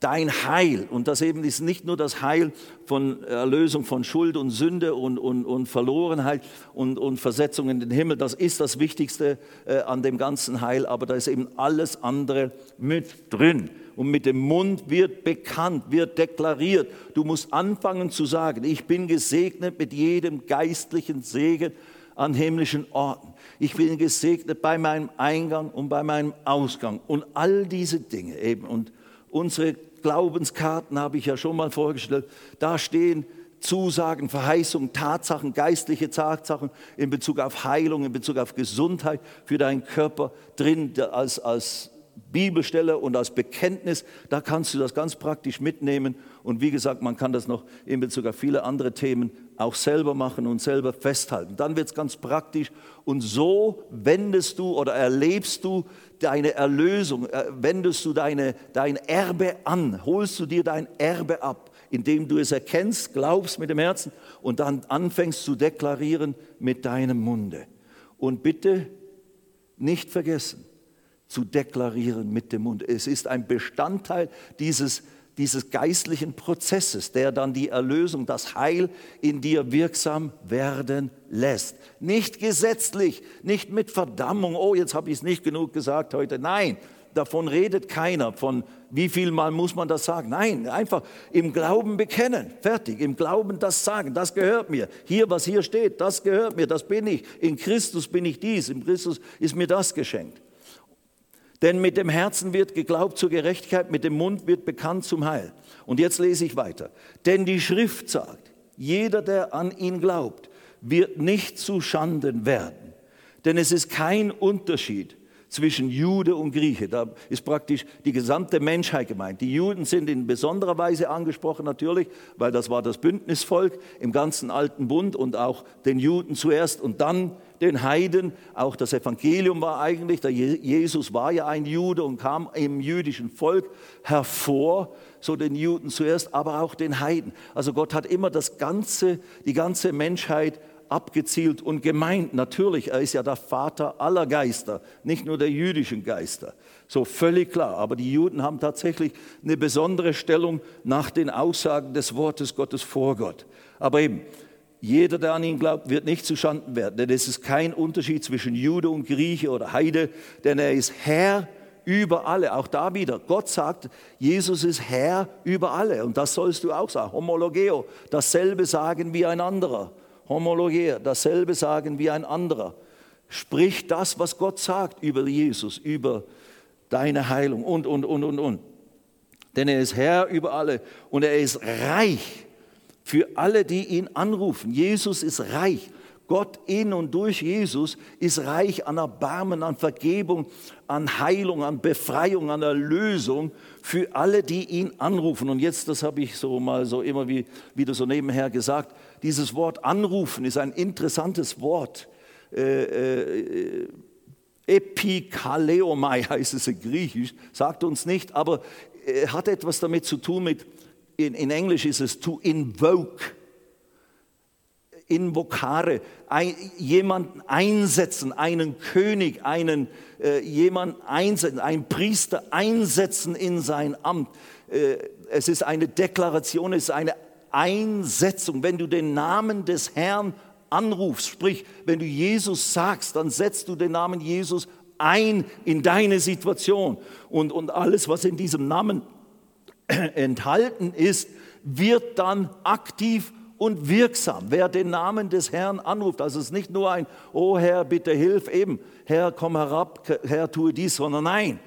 dein Heil. Und das eben ist nicht nur das Heil von Erlösung von Schuld und Sünde und, und, und Verlorenheit und, und Versetzung in den Himmel. Das ist das Wichtigste äh, an dem ganzen Heil, aber da ist eben alles andere mit drin. Und mit dem Mund wird bekannt, wird deklariert. Du musst anfangen zu sagen, ich bin gesegnet mit jedem geistlichen Segen an himmlischen Orten. Ich bin gesegnet bei meinem Eingang und bei meinem Ausgang und all diese Dinge eben. Und unsere Glaubenskarten habe ich ja schon mal vorgestellt. Da stehen Zusagen, Verheißungen, Tatsachen, geistliche Tatsachen in Bezug auf Heilung, in Bezug auf Gesundheit für deinen Körper drin als, als Bibelstelle und als Bekenntnis. Da kannst du das ganz praktisch mitnehmen. Und wie gesagt, man kann das noch in Bezug auf viele andere Themen auch selber machen und selber festhalten. Dann wird es ganz praktisch. Und so wendest du oder erlebst du deine Erlösung, äh, wendest du deine, dein Erbe an, holst du dir dein Erbe ab, indem du es erkennst, glaubst mit dem Herzen und dann anfängst zu deklarieren mit deinem Munde. Und bitte nicht vergessen, zu deklarieren mit dem Mund. Es ist ein Bestandteil dieses dieses geistlichen Prozesses, der dann die Erlösung, das Heil in dir wirksam werden lässt. Nicht gesetzlich, nicht mit Verdammung, oh, jetzt habe ich es nicht genug gesagt heute. Nein, davon redet keiner, von wie viel Mal muss man das sagen. Nein, einfach im Glauben bekennen, fertig, im Glauben das sagen, das gehört mir. Hier, was hier steht, das gehört mir, das bin ich. In Christus bin ich dies, in Christus ist mir das geschenkt. Denn mit dem Herzen wird geglaubt zur Gerechtigkeit, mit dem Mund wird bekannt zum Heil. Und jetzt lese ich weiter. Denn die Schrift sagt, jeder, der an ihn glaubt, wird nicht zu Schanden werden. Denn es ist kein Unterschied zwischen Jude und Grieche. Da ist praktisch die gesamte Menschheit gemeint. Die Juden sind in besonderer Weise angesprochen natürlich, weil das war das Bündnisvolk im ganzen alten Bund und auch den Juden zuerst und dann den Heiden. Auch das Evangelium war eigentlich, der Jesus war ja ein Jude und kam im jüdischen Volk hervor, so den Juden zuerst, aber auch den Heiden. Also Gott hat immer das ganze, die ganze Menschheit abgezielt und gemeint. Natürlich, er ist ja der Vater aller Geister, nicht nur der jüdischen Geister. So völlig klar. Aber die Juden haben tatsächlich eine besondere Stellung nach den Aussagen des Wortes Gottes vor Gott. Aber eben, jeder, der an ihn glaubt, wird nicht zuschanden werden, denn es ist kein Unterschied zwischen Jude und Grieche oder Heide, denn er ist Herr über alle. Auch da wieder, Gott sagt, Jesus ist Herr über alle. Und das sollst du auch sagen. Homologeo, dasselbe sagen wie ein anderer homologier, dasselbe sagen wie ein anderer. Sprich das, was Gott sagt über Jesus, über deine Heilung und, und, und, und, und. Denn er ist Herr über alle und er ist reich für alle, die ihn anrufen. Jesus ist reich. Gott in und durch Jesus ist reich an Erbarmen, an Vergebung, an Heilung, an Befreiung, an Erlösung für alle, die ihn anrufen. Und jetzt, das habe ich so mal so immer wie, wieder so nebenher gesagt, dieses Wort anrufen ist ein interessantes Wort. Äh, äh, Epikaleomai heißt es in Griechisch, sagt uns nicht, aber äh, hat etwas damit zu tun mit, in, in Englisch ist es to invoke Invokare, ein, jemanden einsetzen, einen König, einen äh, jemanden einsetzen, einen Priester einsetzen in sein Amt. Äh, es ist eine Deklaration, es ist eine Einsetzung. Wenn du den Namen des Herrn anrufst, sprich, wenn du Jesus sagst, dann setzt du den Namen Jesus ein in deine Situation. Und, und alles, was in diesem Namen enthalten ist, wird dann aktiv und wirksam. Wer den Namen des Herrn anruft, also es ist nicht nur ein, oh Herr, bitte hilf eben, Herr, komm herab, Herr, tue dies, sondern nein,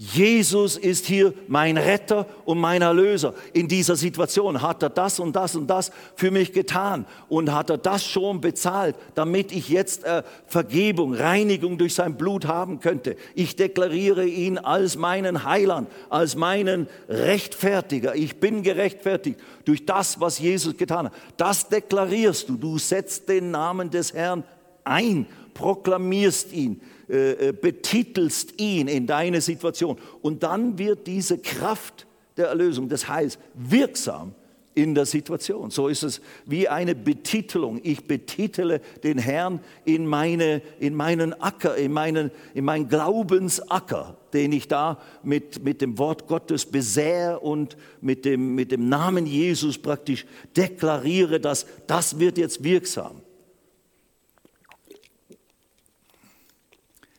Jesus ist hier mein Retter und mein Erlöser. In dieser Situation hat er das und das und das für mich getan und hat er das schon bezahlt, damit ich jetzt äh, Vergebung, Reinigung durch sein Blut haben könnte. Ich deklariere ihn als meinen Heiland, als meinen Rechtfertiger. Ich bin gerechtfertigt durch das, was Jesus getan hat. Das deklarierst du. Du setzt den Namen des Herrn ein, proklamierst ihn äh, äh, betitelst ihn in deine Situation. Und dann wird diese Kraft der Erlösung, des Heils, wirksam in der Situation. So ist es wie eine Betitelung. Ich betitele den Herrn in, meine, in meinen Acker, in meinen, in meinen Glaubensacker, den ich da mit, mit dem Wort Gottes besähe und mit dem, mit dem Namen Jesus praktisch deklariere, dass das wird jetzt wirksam.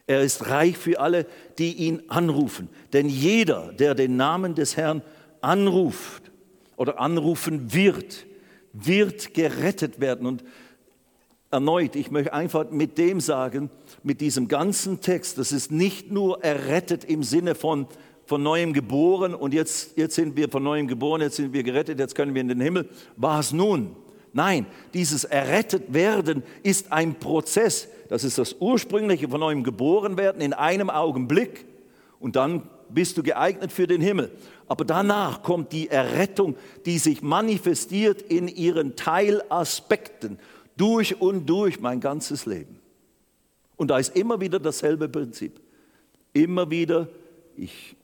Er ist reich für alle, die ihn anrufen. Denn jeder, der den Namen des Herrn anruft oder anrufen wird, wird gerettet werden. Und erneut, ich möchte einfach mit dem sagen, mit diesem ganzen Text, das ist nicht nur errettet im Sinne von von neuem geboren und jetzt, jetzt sind wir von neuem geboren, jetzt sind wir gerettet, jetzt können wir in den Himmel. War es nun? Nein, dieses errettet werden ist ein Prozess. Das ist das ursprüngliche von neuem geboren werden in einem Augenblick und dann bist du geeignet für den Himmel. Aber danach kommt die Errettung, die sich manifestiert in ihren Teilaspekten durch und durch mein ganzes Leben. Und da ist immer wieder dasselbe Prinzip. Immer wieder, ich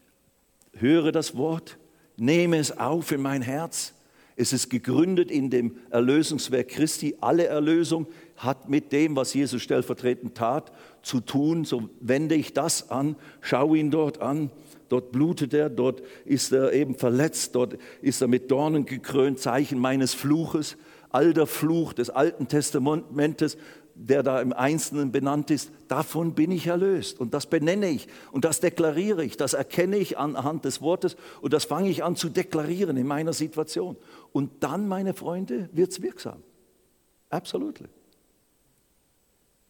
höre das Wort, nehme es auf in mein Herz es ist gegründet in dem Erlösungswerk Christi. Alle Erlösung hat mit dem, was Jesus stellvertretend tat, zu tun. So wende ich das an, schaue ihn dort an. Dort blutet er, dort ist er eben verletzt, dort ist er mit Dornen gekrönt, Zeichen meines Fluches. All der Fluch des Alten Testamentes der da im Einzelnen benannt ist, davon bin ich erlöst. Und das benenne ich und das deklariere ich, das erkenne ich anhand des Wortes und das fange ich an zu deklarieren in meiner Situation. Und dann, meine Freunde, wird es wirksam. Absolut.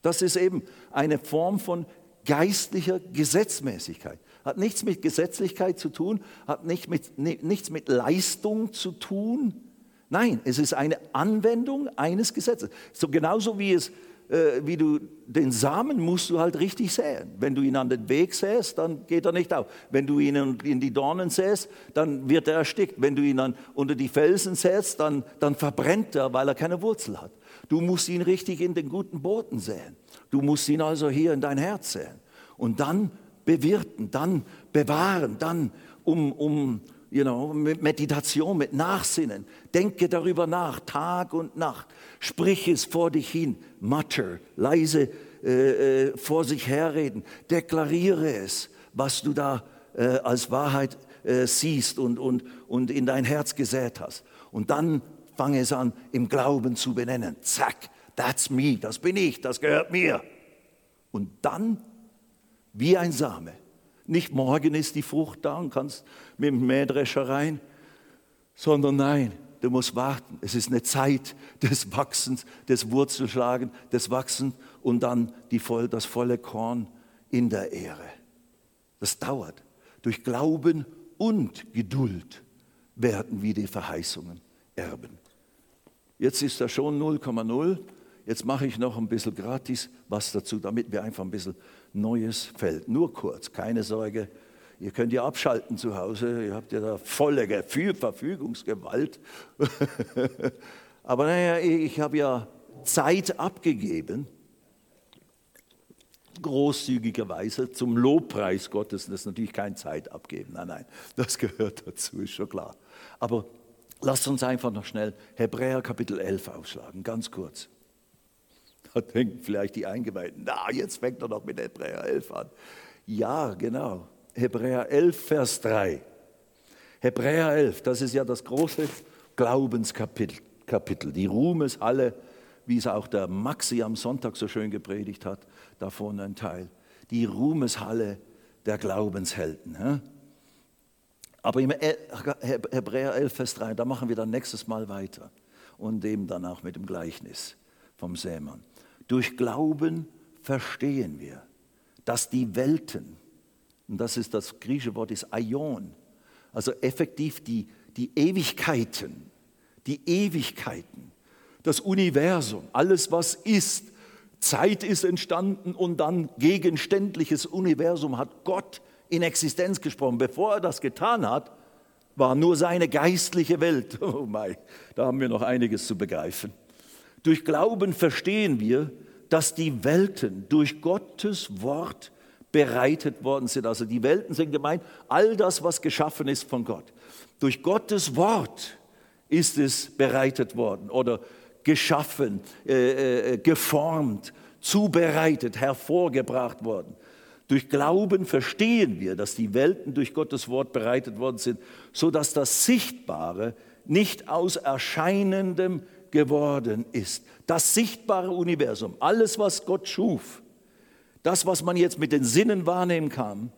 Das ist eben eine Form von geistlicher Gesetzmäßigkeit. Hat nichts mit Gesetzlichkeit zu tun, hat nicht mit, nichts mit Leistung zu tun. Nein, es ist eine Anwendung eines Gesetzes. So genauso wie es äh, wie du den Samen musst du halt richtig säen. Wenn du ihn an den Weg säst, dann geht er nicht auf. Wenn du ihn in die Dornen säst, dann wird er erstickt. Wenn du ihn dann unter die Felsen säst, dann, dann verbrennt er, weil er keine Wurzel hat. Du musst ihn richtig in den guten Boden säen. Du musst ihn also hier in dein Herz säen. Und dann bewirten, dann bewahren, dann um, um, you know, mit Meditation, mit Nachsinnen. Denke darüber nach, Tag und Nacht. Sprich es vor dich hin, mutter, leise äh, äh, vor sich herreden. Deklariere es, was du da äh, als Wahrheit äh, siehst und, und, und in dein Herz gesät hast. Und dann fange es an, im Glauben zu benennen. Zack, that's me, das bin ich, das gehört mir. Und dann, wie ein Same, nicht morgen ist die Frucht da und kannst mit dem Mähdrescher rein, sondern nein, du musst warten. Es ist eine Zeit des Wachsens, des Wurzelschlagen, des Wachsens und dann die voll, das volle Korn in der Ehre. Das dauert. Durch Glauben und Geduld werden wir die Verheißungen erben. Jetzt ist da schon 0,0. Jetzt mache ich noch ein bisschen gratis was dazu, damit wir einfach ein bisschen neues Feld. Nur kurz, keine Sorge. Ihr könnt ja abschalten zu Hause, ihr habt ja da volle Verfügungsgewalt. Aber naja, ich habe ja Zeit abgegeben, großzügigerweise zum Lobpreis Gottes. Das ist natürlich kein Zeit abgeben, nein, nein, das gehört dazu, ist schon klar. Aber lasst uns einfach noch schnell Hebräer Kapitel 11 aufschlagen, ganz kurz. Da denken vielleicht die Eingeweihten, na, jetzt fängt er doch mit Hebräer 11 an. Ja, genau. Hebräer 11, Vers 3. Hebräer 11, das ist ja das große Glaubenskapitel, die Ruhmeshalle, wie es auch der Maxi am Sonntag so schön gepredigt hat, davon ein Teil. Die Ruhmeshalle der Glaubenshelden. Aber im Hebräer 11, Vers 3, da machen wir dann nächstes Mal weiter und eben dann auch mit dem Gleichnis vom Sämann. Durch Glauben verstehen wir, dass die Welten, und das ist das griechische Wort, ist Aion, also effektiv die, die Ewigkeiten, die Ewigkeiten, das Universum, alles was ist, Zeit ist entstanden und dann gegenständliches Universum hat Gott in Existenz gesprochen. Bevor er das getan hat, war nur seine geistliche Welt. Oh mein, da haben wir noch einiges zu begreifen. Durch Glauben verstehen wir, dass die Welten durch Gottes Wort bereitet worden sind. Also die Welten sind gemeint, all das, was geschaffen ist von Gott. Durch Gottes Wort ist es bereitet worden oder geschaffen, äh, äh, geformt, zubereitet, hervorgebracht worden. Durch Glauben verstehen wir, dass die Welten durch Gottes Wort bereitet worden sind, so dass das Sichtbare nicht aus Erscheinendem geworden ist. Das sichtbare Universum, alles, was Gott schuf, das, was man jetzt mit den Sinnen wahrnehmen kann,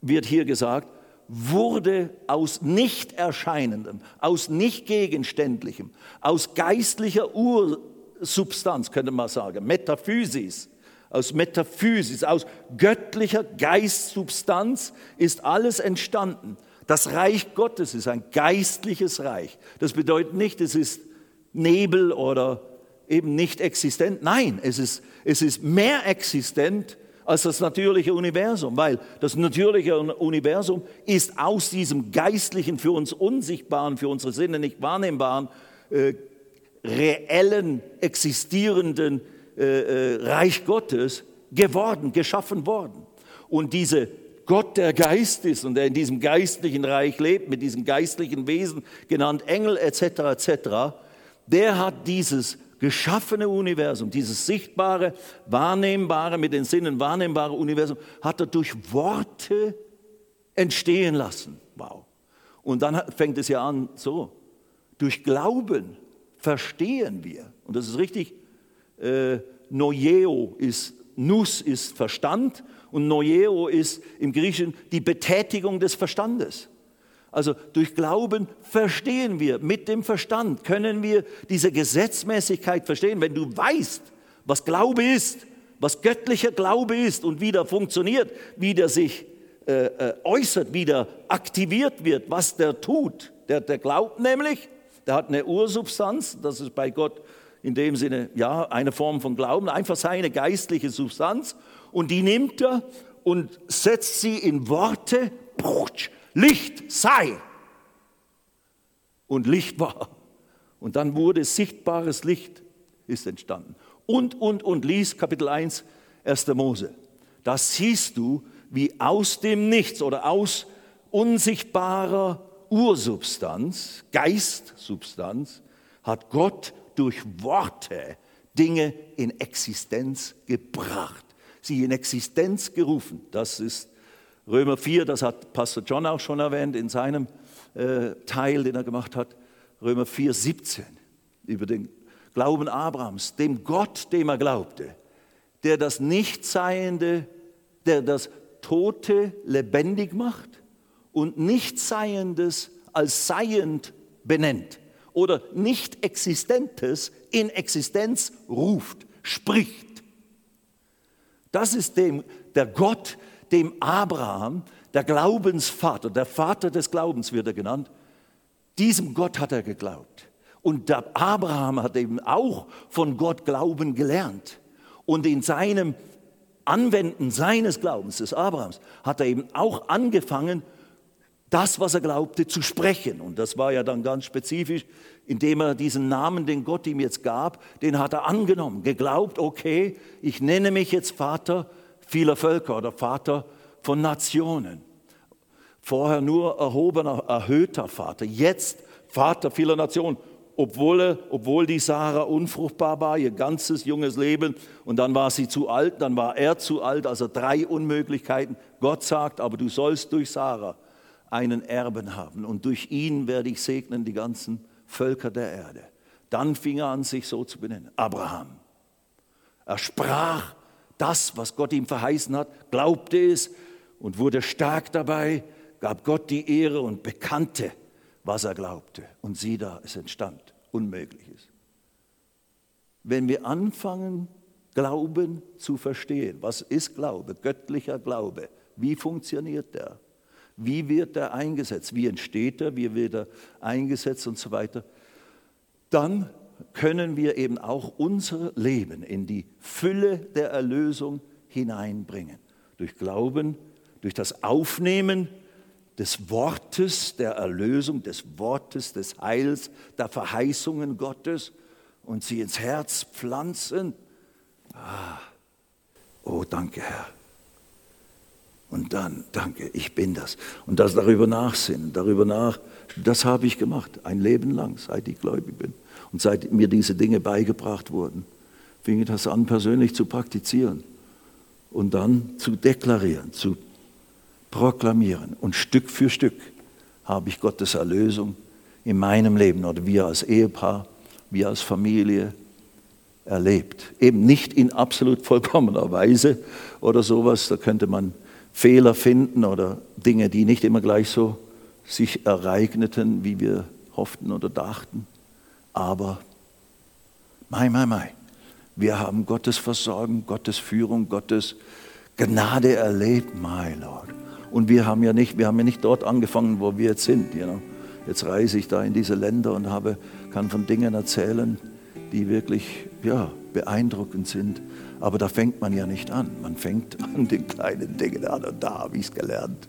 wird hier gesagt, wurde aus nicht erscheinendem, aus nicht gegenständlichem, aus geistlicher Ursubstanz, könnte man sagen, Metaphysis, aus Metaphysis, aus göttlicher Geistsubstanz ist alles entstanden. Das Reich Gottes ist ein geistliches Reich. Das bedeutet nicht, es ist Nebel oder eben nicht existent. Nein, es ist, es ist mehr existent als das natürliche Universum, weil das natürliche Universum ist aus diesem geistlichen, für uns unsichtbaren, für unsere Sinne nicht wahrnehmbaren, äh, reellen, existierenden äh, äh, Reich Gottes geworden, geschaffen worden. Und diese Gott der Geist ist und der in diesem geistlichen Reich lebt, mit diesen geistlichen Wesen, genannt Engel etc. etc., der hat dieses geschaffene Universum, dieses sichtbare, wahrnehmbare, mit den Sinnen wahrnehmbare Universum, hat er durch Worte entstehen lassen. Wow. Und dann fängt es ja an so, durch Glauben verstehen wir, und das ist richtig, äh, Noeo ist, Nus ist Verstand und Noeo ist im Griechischen die Betätigung des Verstandes. Also durch Glauben verstehen wir, mit dem Verstand können wir diese Gesetzmäßigkeit verstehen. Wenn du weißt, was Glaube ist, was göttlicher Glaube ist und wie der funktioniert, wie der sich äh, äh, äußert, wie der aktiviert wird, was der tut. Der, der glaubt nämlich, der hat eine Ursubstanz, das ist bei Gott in dem Sinne, ja, eine Form von Glauben, einfach seine geistliche Substanz und die nimmt er und setzt sie in Worte, Licht sei. Und Licht war. Und dann wurde sichtbares Licht ist entstanden. Und, und, und, lies Kapitel 1, 1. Mose. Da siehst du, wie aus dem Nichts oder aus unsichtbarer Ursubstanz, Geistsubstanz, hat Gott durch Worte Dinge in Existenz gebracht, sie in Existenz gerufen. Das ist Römer 4, das hat Pastor John auch schon erwähnt in seinem äh, Teil, den er gemacht hat. Römer 4, 17 über den Glauben Abrahams, dem Gott, dem er glaubte, der das Nichtseiende, der das Tote lebendig macht und Nichtseiendes als seiend benennt oder Nicht-Existentes in Existenz ruft, spricht. Das ist dem, der Gott, dem Abraham, der Glaubensvater, der Vater des Glaubens wird er genannt, diesem Gott hat er geglaubt. Und der Abraham hat eben auch von Gott Glauben gelernt. Und in seinem Anwenden seines Glaubens, des Abrahams, hat er eben auch angefangen, das, was er glaubte, zu sprechen. Und das war ja dann ganz spezifisch, indem er diesen Namen, den Gott ihm jetzt gab, den hat er angenommen, geglaubt, okay, ich nenne mich jetzt Vater vieler Völker oder Vater von Nationen. Vorher nur erhobener, erhöhter Vater, jetzt Vater vieler Nationen obwohl, obwohl die Sarah unfruchtbar war, ihr ganzes junges Leben. Und dann war sie zu alt, dann war er zu alt, also drei Unmöglichkeiten. Gott sagt, aber du sollst durch Sarah einen Erben haben und durch ihn werde ich segnen die ganzen Völker der Erde. Dann fing er an, sich so zu benennen. Abraham. Er sprach das, was Gott ihm verheißen hat, glaubte es und wurde stark dabei, gab Gott die Ehre und bekannte, was er glaubte. Und sieh da, es entstand Unmögliches. Wenn wir anfangen, Glauben zu verstehen, was ist Glaube, göttlicher Glaube, wie funktioniert der, wie wird er eingesetzt, wie entsteht er, wie wird er eingesetzt und so weiter, dann können wir eben auch unser Leben in die Fülle der Erlösung hineinbringen. Durch Glauben, durch das Aufnehmen des Wortes der Erlösung, des Wortes des Heils, der Verheißungen Gottes und sie ins Herz pflanzen. Ah, oh, danke, Herr. Und dann, danke, ich bin das. Und das darüber nachsinnen, darüber nach, das habe ich gemacht, ein Leben lang, seit ich gläubig bin. Und seit mir diese Dinge beigebracht wurden, fing ich das an, persönlich zu praktizieren und dann zu deklarieren, zu proklamieren. Und Stück für Stück habe ich Gottes Erlösung in meinem Leben oder wir als Ehepaar, wir als Familie erlebt. Eben nicht in absolut vollkommener Weise oder sowas, da könnte man Fehler finden oder Dinge, die nicht immer gleich so sich ereigneten, wie wir hofften oder dachten. Aber, mai, mai, mai, wir haben Gottes Versorgung, Gottes Führung, Gottes Gnade erlebt, my Lord. Und wir haben ja nicht, wir haben ja nicht dort angefangen, wo wir jetzt sind. You know. Jetzt reise ich da in diese Länder und habe, kann von Dingen erzählen, die wirklich ja, beeindruckend sind. Aber da fängt man ja nicht an. Man fängt an den kleinen Dingen an und da habe ich es gelernt.